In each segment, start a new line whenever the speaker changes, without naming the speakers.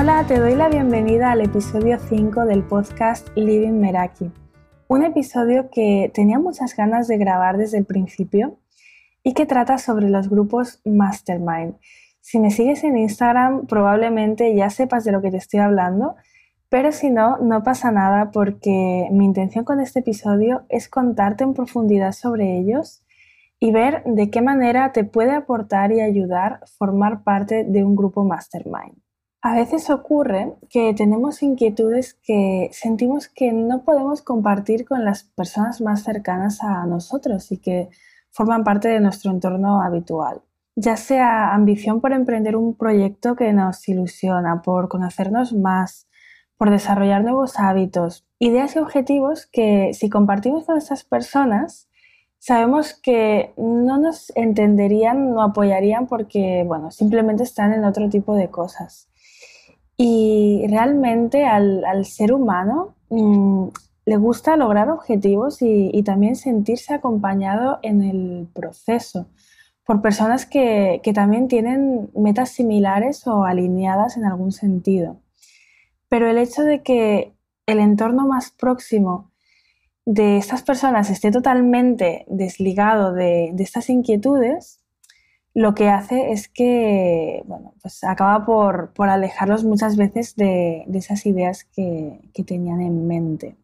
Hola, te doy la bienvenida al episodio 5 del podcast Living Meraki. Un episodio que tenía muchas ganas de grabar desde el principio y que trata sobre los grupos Mastermind. Si me sigues en Instagram, probablemente ya sepas de lo que te estoy hablando, pero si no, no pasa nada porque mi intención con este episodio es contarte en profundidad sobre ellos y ver de qué manera te puede aportar y ayudar formar parte de un grupo mastermind. A veces ocurre que tenemos inquietudes que sentimos que no podemos compartir con las personas más cercanas a nosotros y que forman parte de nuestro entorno habitual. Ya sea ambición por emprender un proyecto que nos ilusiona, por conocernos más, por desarrollar nuevos hábitos, ideas y objetivos que si compartimos con estas personas sabemos que no nos entenderían, no apoyarían porque, bueno, simplemente están en otro tipo de cosas. Y realmente al, ser humano mm, le gusta lograr objetivos y, también sentirse acompañado en el proceso por personas que, que también tienen metas similares o alineadas en algún sentido. Pero el hecho de que el entorno más próximo de estas personas esté totalmente desligado de, estas inquietudes, lo que hace es que bueno, pues acaba por, alejarlos muchas veces de, esas ideas que, tenían en mente.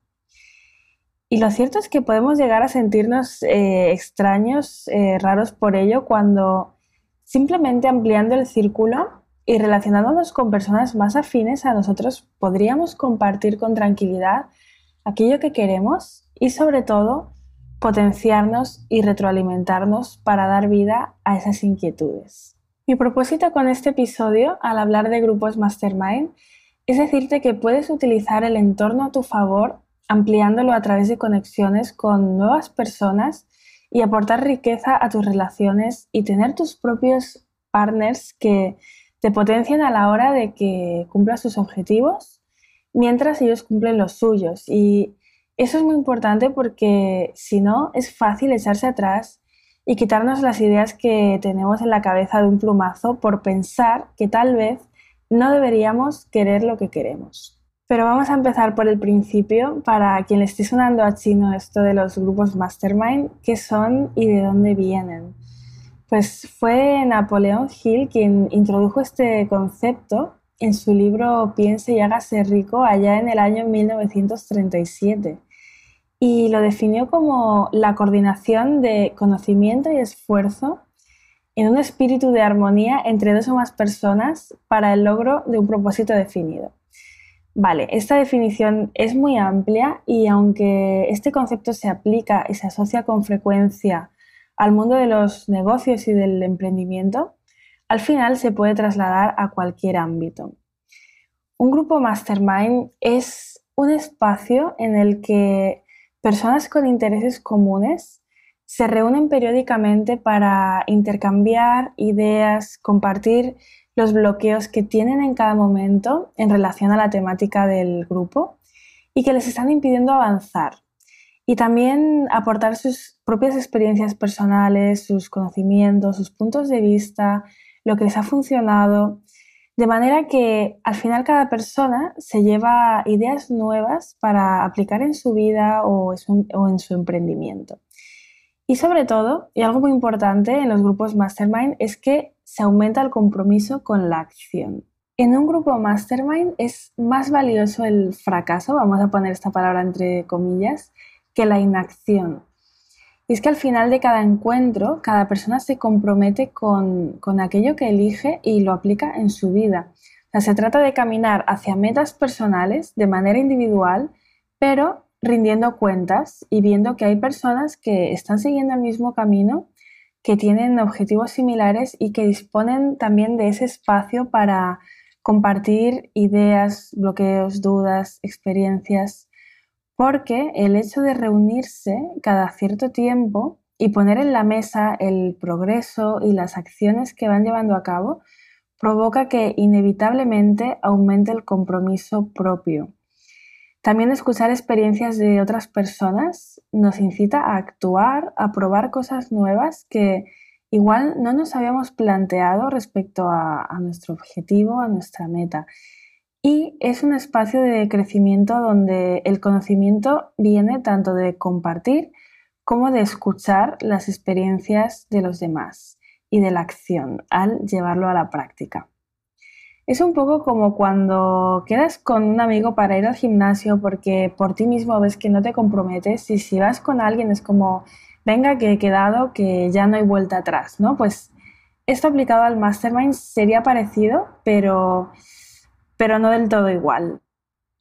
Y lo cierto es que podemos llegar a sentirnos eh, extraños, eh, raros por ello, cuando simplemente ampliando el círculo y relacionándonos con personas más afines a nosotros podríamos compartir con tranquilidad aquello que queremos y sobre todo potenciarnos y retroalimentarnos para dar vida a esas inquietudes. Mi propósito con este episodio, al hablar de grupos mastermind, es decirte que puedes utilizar el entorno a tu favor ampliándolo a través de conexiones con nuevas personas y aportar riqueza a tus relaciones y tener tus propios partners que te potencien a la hora de que cumplas tus objetivos mientras ellos cumplen los suyos. Y eso es muy importante porque si no, es fácil echarse atrás y quitarnos las ideas que tenemos en la cabeza de un plumazo por pensar que tal vez no deberíamos querer lo que queremos. Pero vamos a empezar por el principio para quien le esté sonando a chino esto de los grupos mastermind, qué son y de dónde vienen. Pues fue Napoleón Hill quien introdujo este concepto en su libro Piense y hágase rico allá en el año 1937 y lo definió como la coordinación de conocimiento y esfuerzo en un espíritu de armonía entre dos o más personas para el logro de un propósito definido. Vale, esta definición es muy amplia y aunque este concepto se aplica y se asocia con frecuencia al mundo de los negocios y del emprendimiento, al final se puede trasladar a cualquier ámbito. Un grupo mastermind es un espacio en el que personas con intereses comunes se reúnen periódicamente para intercambiar ideas, compartir los bloqueos que tienen en cada momento en relación a la temática del grupo y que les están impidiendo avanzar. Y también aportar sus propias experiencias personales, sus conocimientos, sus puntos de vista, lo que les ha funcionado de manera que al final cada persona se lleva ideas nuevas para aplicar en su vida o en su emprendimiento. Y sobre todo, y algo muy importante en los grupos mastermind, es que se aumenta el compromiso con la acción. En un grupo mastermind es más valioso el fracaso, vamos a poner esta palabra entre comillas, que la inacción. Y es que al final de cada encuentro, cada persona se compromete con, aquello que elige y lo aplica en su vida. O sea, se trata de caminar hacia metas personales de manera individual, pero rindiendo cuentas y viendo que hay personas que están siguiendo el mismo camino, que tienen objetivos similares y que disponen también de ese espacio para compartir ideas, bloqueos, dudas, experiencias porque el hecho de reunirse cada cierto tiempo y poner en la mesa el progreso y las acciones que van llevando a cabo provoca que inevitablemente aumente el compromiso propio. También escuchar experiencias de otras personas nos incita a actuar, a probar cosas nuevas que igual no nos habíamos planteado respecto a, nuestro objetivo, a nuestra meta. Y es un espacio de crecimiento donde el conocimiento viene tanto de compartir como de escuchar las experiencias de los demás y de la acción al llevarlo a la práctica. Es un poco como cuando quedas con un amigo para ir al gimnasio porque por ti mismo ves que no te comprometes y si vas con alguien es como, venga, que he quedado, que ya no hay vuelta atrás, ¿no? Pues esto aplicado al mastermind sería parecido, pero, pero no del todo igual.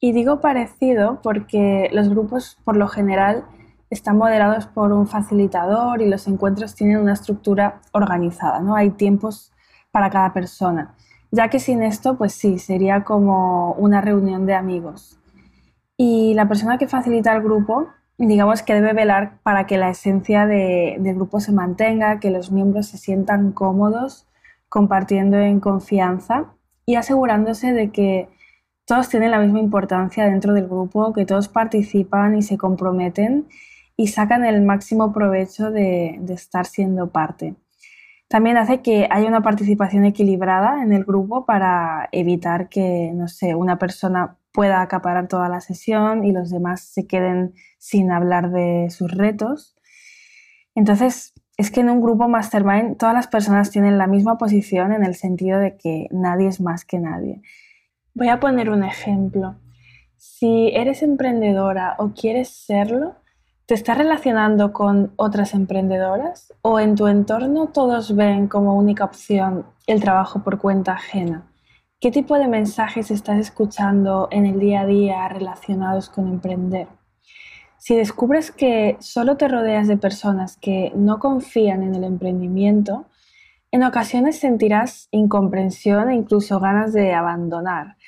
Y digo parecido porque los grupos por lo general están moderados por un facilitador y los encuentros tienen una estructura organizada, ¿no? Hay tiempos para cada persona ya que sin esto, pues sí, sería como una reunión de amigos. Y la persona que facilita el grupo, digamos que debe velar para que la esencia del grupo se mantenga, que los miembros se sientan cómodos compartiendo en confianza y asegurándose de que todos tienen la misma importancia dentro del grupo, que todos participan y se comprometen y sacan el máximo provecho de estar siendo parte. También hace que haya una participación equilibrada en el grupo para evitar que, no sé, una persona pueda acaparar toda la sesión y los demás se queden sin hablar de sus retos. Entonces, es que en un grupo mastermind todas las personas tienen la misma posición en el sentido de que nadie es más que nadie. Voy a poner un ejemplo. Si eres emprendedora o quieres serlo, ¿Te estás relacionando con otras emprendedoras o en tu entorno todos ven como única opción el trabajo por cuenta ajena? ¿Qué tipo de mensajes estás escuchando en el día a día relacionados con emprender? Si descubres que solo te rodeas de personas que no confían en el emprendimiento, en ocasiones sentirás incomprensión e incluso ganas de abandonar.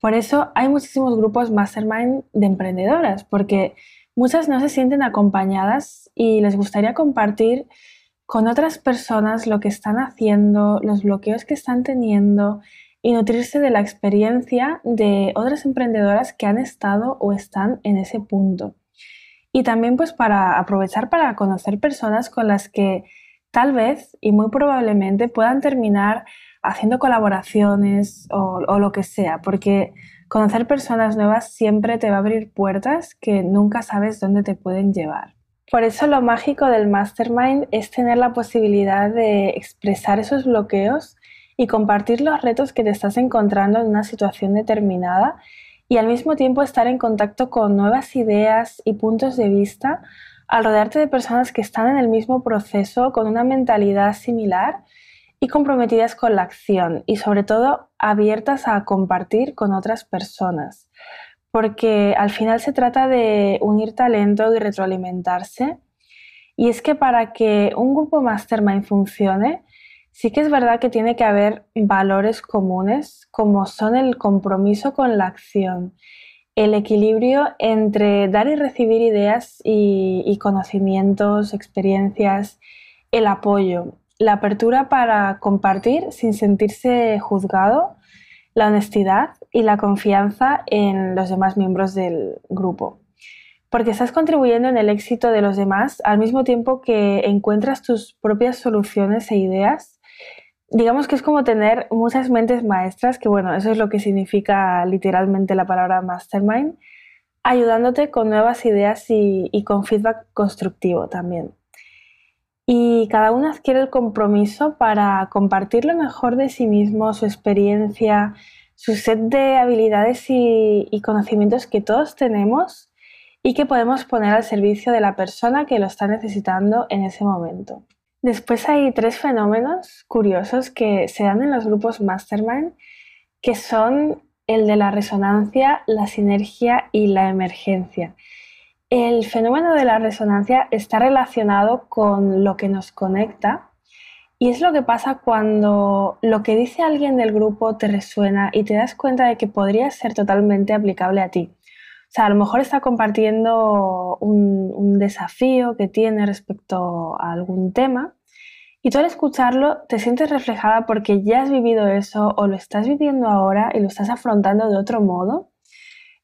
Por eso hay muchísimos grupos mastermind de emprendedoras, porque Muchas no se sienten acompañadas y les gustaría compartir con otras personas lo que están haciendo, los bloqueos que están teniendo y nutrirse de la experiencia de otras emprendedoras que han estado o están en ese punto. Y también pues para aprovechar para conocer personas con las que tal vez y muy probablemente puedan terminar haciendo colaboraciones o, o lo que sea, porque Conocer personas nuevas siempre te va a abrir puertas que nunca sabes dónde te pueden llevar. Por eso lo mágico del mastermind es tener la posibilidad de expresar esos bloqueos y compartir los retos que te estás encontrando en una situación determinada y al mismo tiempo estar en contacto con nuevas ideas y puntos de vista al rodearte de personas que están en el mismo proceso con una mentalidad similar y comprometidas con la acción y sobre todo abiertas a compartir con otras personas. Porque al final se trata de unir talento y retroalimentarse. Y es que para que un grupo mastermind funcione, sí que es verdad que tiene que haber valores comunes como son el compromiso con la acción, el equilibrio entre dar y recibir ideas y, conocimientos, experiencias, el apoyo la apertura para compartir sin sentirse juzgado, la honestidad y la confianza en los demás miembros del grupo. Porque estás contribuyendo en el éxito de los demás al mismo tiempo que encuentras tus propias soluciones e ideas. Digamos que es como tener muchas mentes maestras, que bueno, eso es lo que significa literalmente la palabra mastermind, ayudándote con nuevas ideas y, con feedback constructivo también y cada uno adquiere el compromiso para compartir lo mejor de sí mismo, su experiencia, su set de habilidades y, conocimientos que todos tenemos y que podemos poner al servicio de la persona que lo está necesitando en ese momento. Después hay tres fenómenos curiosos que se dan en los grupos mastermind, que son el de la resonancia, la sinergia y la emergencia. El fenómeno de la resonancia está relacionado con lo que nos conecta y es lo que pasa cuando lo que dice alguien del grupo te resuena y te das cuenta de que podría ser totalmente aplicable a ti. O sea, a lo mejor está compartiendo un, desafío que tiene respecto a algún tema y tú al escucharlo te sientes reflejada porque ya has vivido eso o lo estás viviendo ahora y lo estás afrontando de otro modo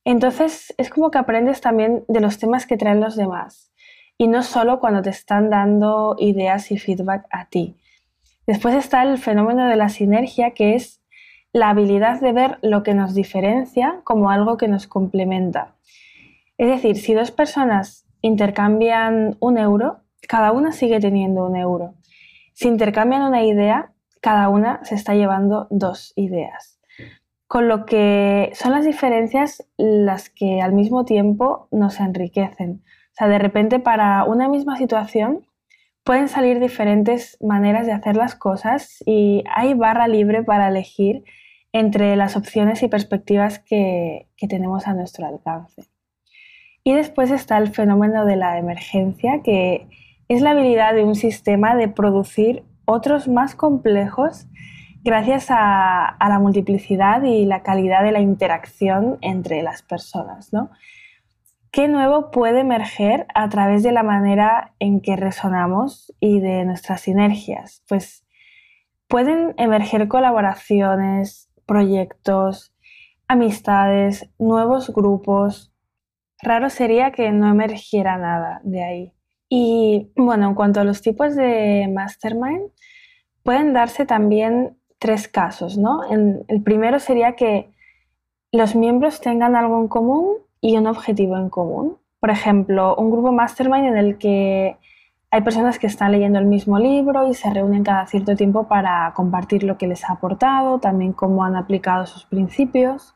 entonces es como que aprendes también de los temas que traen los demás y no solo cuando te están dando ideas y feedback a ti. Después está el fenómeno de la sinergia, que es la habilidad de ver lo que nos diferencia como algo que nos complementa. Es decir, si dos personas intercambian un euro, cada una sigue teniendo un euro. Si intercambian una idea, cada una se está llevando dos ideas. Con lo que son las diferencias las que al mismo tiempo nos enriquecen. O sea, de repente para una misma situación pueden salir diferentes maneras de hacer las cosas y hay barra libre para elegir entre las opciones y perspectivas que, tenemos a nuestro alcance. Y después está el fenómeno de la emergencia, que es la habilidad de un sistema de producir otros más complejos gracias a, a, la multiplicidad y la calidad de la interacción entre las personas. ¿no? ¿Qué nuevo puede emerger a través de la manera en que resonamos y de nuestras sinergias? Pues pueden emerger colaboraciones, proyectos, amistades, nuevos grupos. Raro sería que no emergiera nada de ahí. Y bueno, en cuanto a los tipos de mastermind, pueden darse también tres casos, ¿no? el primero sería que los miembros tengan algo en común y un objetivo en común. Por ejemplo, un grupo mastermind en el que hay personas que están leyendo el mismo libro y se reúnen cada cierto tiempo para compartir lo que les ha aportado, también cómo han aplicado sus principios.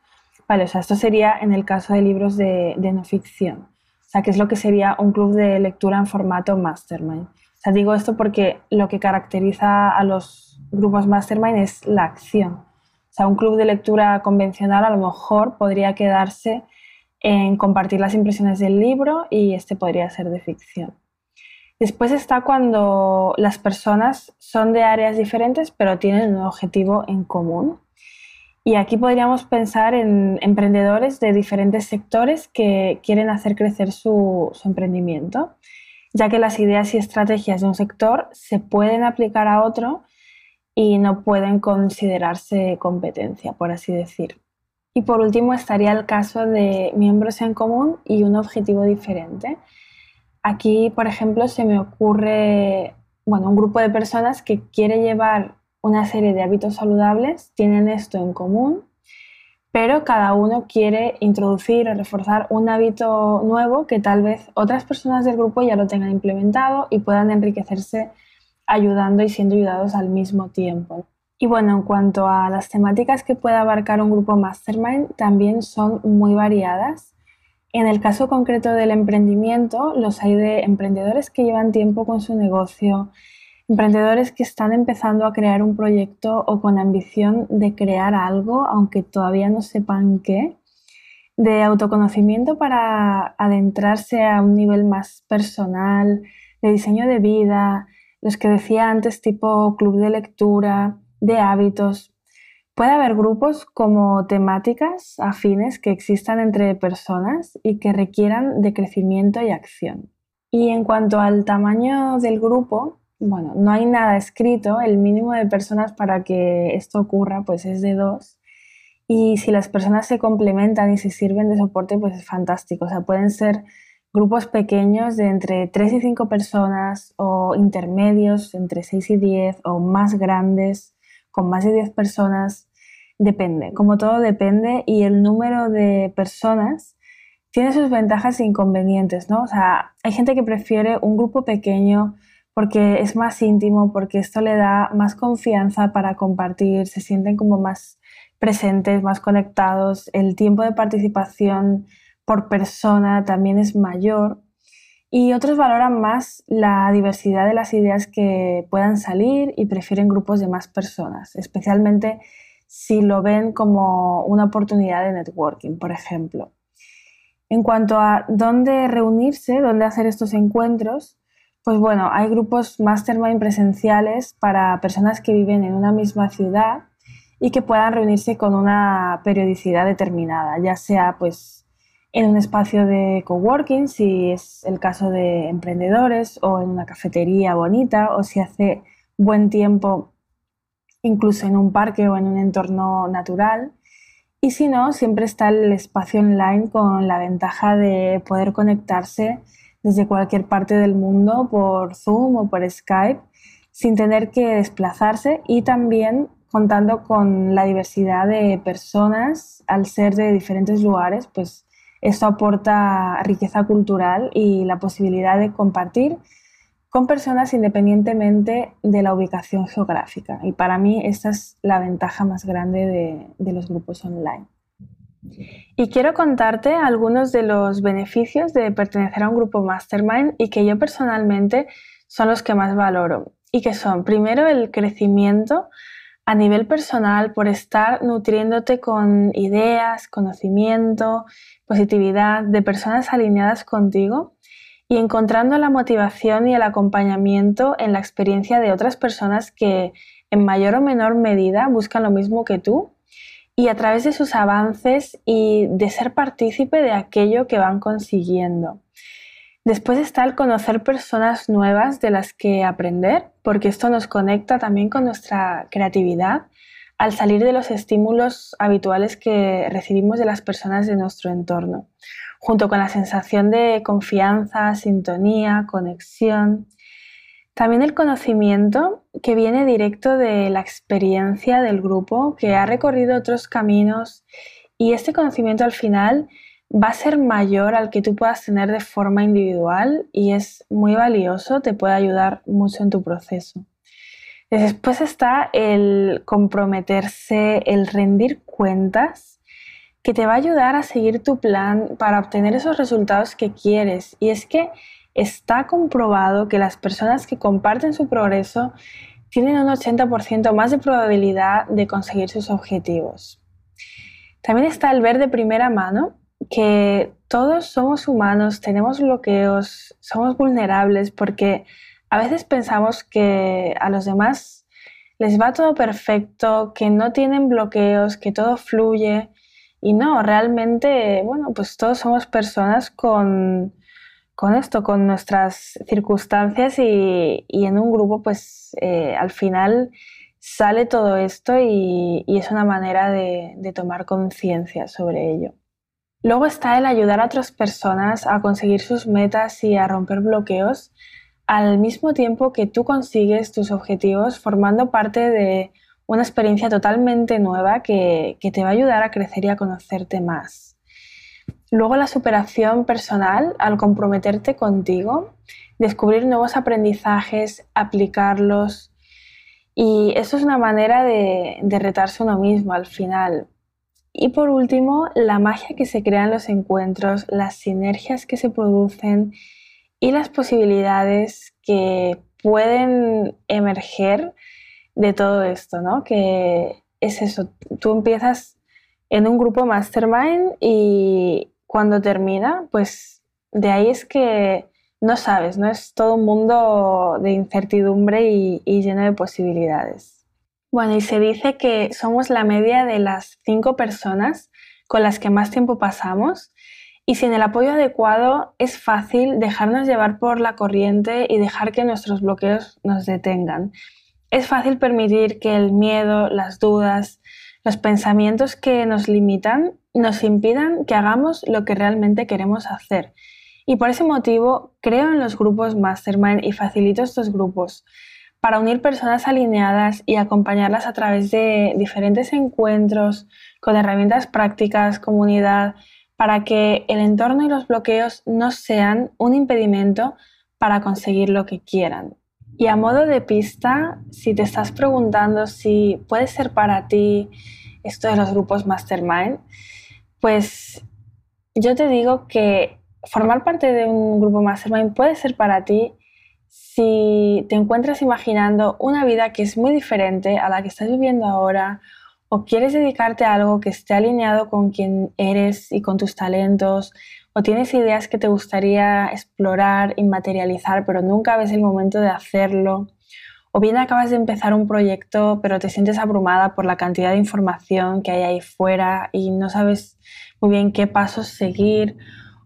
Vale, o sea, esto sería en el caso de libros de, no ficción. O sea, que es lo que sería un club de lectura en formato mastermind. O sea, digo esto porque lo que caracteriza a los grupos mastermind es la acción. O sea, un club de lectura convencional a lo mejor podría quedarse en compartir las impresiones del libro y este podría ser de ficción. Después está cuando las personas son de áreas diferentes pero tienen un objetivo en común. Y aquí podríamos pensar en emprendedores de diferentes sectores que quieren hacer crecer su, emprendimiento, ya que las ideas y estrategias de un sector se pueden aplicar a otro y no pueden considerarse competencia, por así decir. Y por último estaría el caso de miembros en común y un objetivo diferente. Aquí, por ejemplo, se me ocurre bueno, un grupo de personas que quiere llevar una serie de hábitos saludables, tienen esto en común, pero cada uno quiere introducir o reforzar un hábito nuevo que tal vez otras personas del grupo ya lo tengan implementado y puedan enriquecerse ayudando y siendo ayudados al mismo tiempo. Y bueno, en cuanto a las temáticas que puede abarcar un grupo mastermind, también son muy variadas. En el caso concreto del emprendimiento, los hay de emprendedores que llevan tiempo con su negocio, emprendedores que están empezando a crear un proyecto o con ambición de crear algo, aunque todavía no sepan qué, de autoconocimiento para adentrarse a un nivel más personal, de diseño de vida, los que decía antes tipo club de lectura, de hábitos. Puede haber grupos como temáticas afines que existan entre personas y que requieran de crecimiento y acción. Y en cuanto al tamaño del grupo, bueno, no hay nada escrito, el mínimo de personas para que esto ocurra pues es de dos. Y si las personas se complementan y se sirven de soporte, pues es fantástico. O sea, pueden ser grupos pequeños de entre 3 y 5 personas o intermedios entre 6 y 10 o más grandes con más de 10 personas, depende. Como todo depende y el número de personas tiene sus ventajas e inconvenientes, ¿no? O sea, hay gente que prefiere un grupo pequeño porque es más íntimo, porque esto le da más confianza para compartir, se sienten como más presentes, más conectados, el tiempo de participación por persona también es mayor y otros valoran más la diversidad de las ideas que puedan salir y prefieren grupos de más personas, especialmente si lo ven como una oportunidad de networking, por ejemplo. En cuanto a dónde reunirse, dónde hacer estos encuentros, pues bueno, hay grupos mastermind presenciales para personas que viven en una misma ciudad y que puedan reunirse con una periodicidad determinada, ya sea pues en un espacio de coworking, si es el caso de emprendedores, o en una cafetería bonita, o si hace buen tiempo incluso en un parque o en un entorno natural. Y si no, siempre está el espacio online con la ventaja de poder conectarse desde cualquier parte del mundo por Zoom o por Skype sin tener que desplazarse y también contando con la diversidad de personas, al ser de diferentes lugares, pues esto aporta riqueza cultural y la posibilidad de compartir con personas independientemente de la ubicación geográfica. Y para mí esta es la ventaja más grande de, de los grupos online. Y quiero contarte algunos de los beneficios de pertenecer a un grupo mastermind y que yo personalmente son los que más valoro. Y que son, primero, el crecimiento a nivel personal por estar nutriéndote con ideas, conocimiento, positividad de personas alineadas contigo y encontrando la motivación y el acompañamiento en la experiencia de otras personas que en mayor o menor medida buscan lo mismo que tú y a través de sus avances y de ser partícipe de aquello que van consiguiendo. Después está el conocer personas nuevas de las que aprender, porque esto nos conecta también con nuestra creatividad al salir de los estímulos habituales que recibimos de las personas de nuestro entorno, junto con la sensación de confianza, sintonía, conexión. También el conocimiento que viene directo de la experiencia del grupo, que ha recorrido otros caminos y este conocimiento al final va a ser mayor al que tú puedas tener de forma individual y es muy valioso, te puede ayudar mucho en tu proceso. Después está el comprometerse, el rendir cuentas, que te va a ayudar a seguir tu plan para obtener esos resultados que quieres. Y es que está comprobado que las personas que comparten su progreso tienen un 80% más de probabilidad de conseguir sus objetivos. También está el ver de primera mano que todos somos humanos, tenemos bloqueos, somos vulnerables porque a veces pensamos que a los demás les va todo perfecto, que no tienen bloqueos, que todo fluye. Y no, realmente, bueno, pues todos somos personas con, esto, con nuestras circunstancias y, en un grupo, pues eh, al final sale todo esto y, es una manera de tomar conciencia sobre ello. Luego está el ayudar a otras personas a conseguir sus metas y a romper bloqueos al mismo tiempo que tú consigues tus objetivos formando parte de una experiencia totalmente nueva que, te va a ayudar a crecer y a conocerte más. Luego la superación personal al comprometerte contigo, descubrir nuevos aprendizajes, aplicarlos. Y eso es una manera de, de retarse uno mismo al final. Y por último, la magia que se crea en los encuentros, las sinergias que se producen y las posibilidades que pueden emerger de todo esto, ¿no? Que es eso, tú empiezas en un grupo mastermind y cuando termina, pues de ahí es que no sabes, ¿no? Es todo un mundo de incertidumbre y, y lleno de posibilidades. Bueno, y se dice que somos la media de las cinco personas con las que más tiempo pasamos y sin el apoyo adecuado es fácil dejarnos llevar por la corriente y dejar que nuestros bloqueos nos detengan. Es fácil permitir que el miedo, las dudas, los pensamientos que nos limitan nos impidan que hagamos lo que realmente queremos hacer. Y por ese motivo creo en los grupos mastermind y facilito estos grupos para unir personas alineadas y acompañarlas a través de diferentes encuentros con herramientas prácticas, comunidad, para que el entorno y los bloqueos no sean un impedimento para conseguir lo que quieran. Y a modo de pista, si te estás preguntando si puede ser para ti esto de los grupos mastermind, pues yo te digo que formar parte de un grupo mastermind puede ser para ti si te encuentras imaginando una vida que es muy diferente a la que estás viviendo ahora o quieres dedicarte a algo que esté alineado con quien eres y con tus talentos o tienes ideas que te gustaría explorar y materializar pero nunca ves el momento de hacerlo o bien acabas de empezar un proyecto pero te sientes abrumada por la cantidad de información que hay ahí fuera y no sabes muy bien qué pasos seguir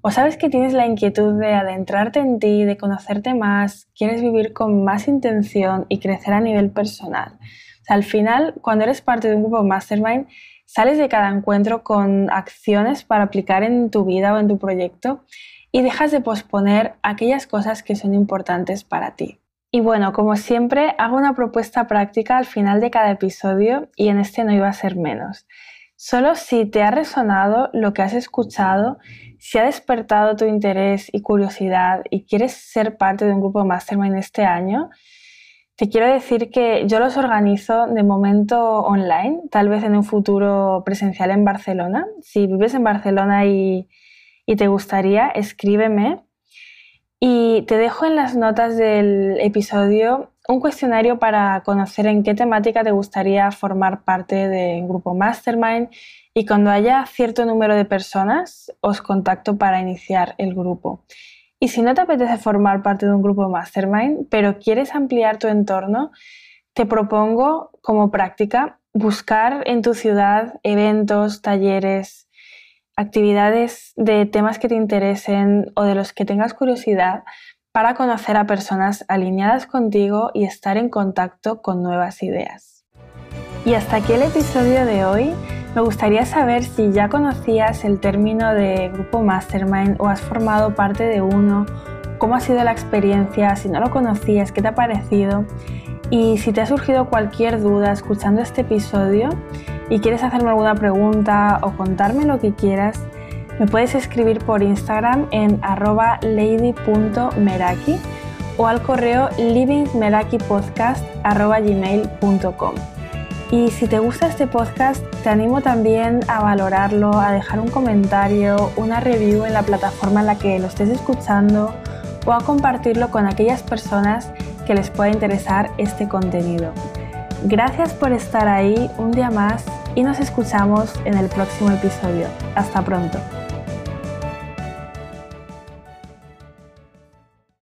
o sabes que tienes la inquietud de adentrarte en ti, de conocerte más, quieres vivir con más intención y crecer a nivel personal. al final, cuando eres parte de un grupo mastermind, sales de cada encuentro con acciones para aplicar en tu vida o en tu proyecto y dejas de posponer aquellas cosas que son importantes para ti. Y bueno, como siempre, hago una propuesta práctica al final de cada episodio y en este no iba a ser menos. Solo si te ha resonado lo que has escuchado, si ha despertado tu interés y curiosidad y quieres ser parte de un grupo Mastermind este año, te quiero decir que yo los organizo de momento online, tal vez en un futuro presencial en Barcelona. Si vives en Barcelona y, y te gustaría, escríbeme y te dejo en las notas del episodio un cuestionario para conocer en qué temática te gustaría formar parte de un grupo mastermind y cuando haya cierto número de personas os contacto para iniciar el grupo. Y si no te apetece formar parte de un grupo mastermind, pero quieres ampliar tu entorno, te propongo como práctica buscar en tu ciudad eventos, talleres, actividades de temas que te interesen o de los que tengas curiosidad para conocer a personas alineadas contigo y estar en contacto con nuevas ideas. Y hasta aquí el episodio de hoy. Me gustaría saber si ya conocías el término de grupo mastermind o has formado parte de uno, cómo ha sido la experiencia, si no lo conocías, qué te ha parecido y si te ha surgido cualquier duda escuchando este episodio y quieres hacerme alguna pregunta o contarme lo que quieras, me puedes escribir por Instagram en arroba lady.meraki o al correo livingmerakipodcast.gmail.com. Y si te gusta este podcast, te animo también a valorarlo, a dejar un comentario, una review en la plataforma en la que lo estés escuchando o a compartirlo con aquellas personas que les pueda interesar este contenido. Gracias por estar ahí un día más y nos escuchamos en el próximo episodio. Hasta pronto.